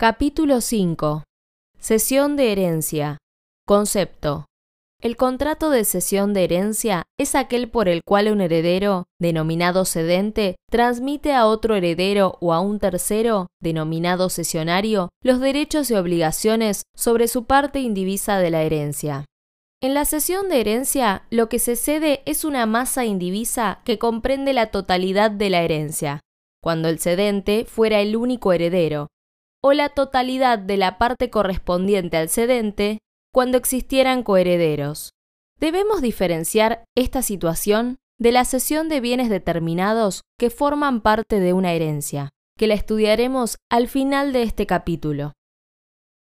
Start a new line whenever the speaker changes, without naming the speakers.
Capítulo 5. Cesión de herencia. Concepto. El contrato de cesión de herencia es aquel por el cual un heredero, denominado cedente, transmite a otro heredero o a un tercero, denominado cesionario, los derechos y obligaciones sobre su parte indivisa de la herencia. En la cesión de herencia, lo que se cede es una masa indivisa que comprende la totalidad de la herencia, cuando el cedente fuera el único heredero, o la totalidad de la parte correspondiente al cedente cuando existieran coherederos. Debemos diferenciar esta situación de la cesión de bienes determinados que forman parte de una herencia, que la estudiaremos al final de este capítulo.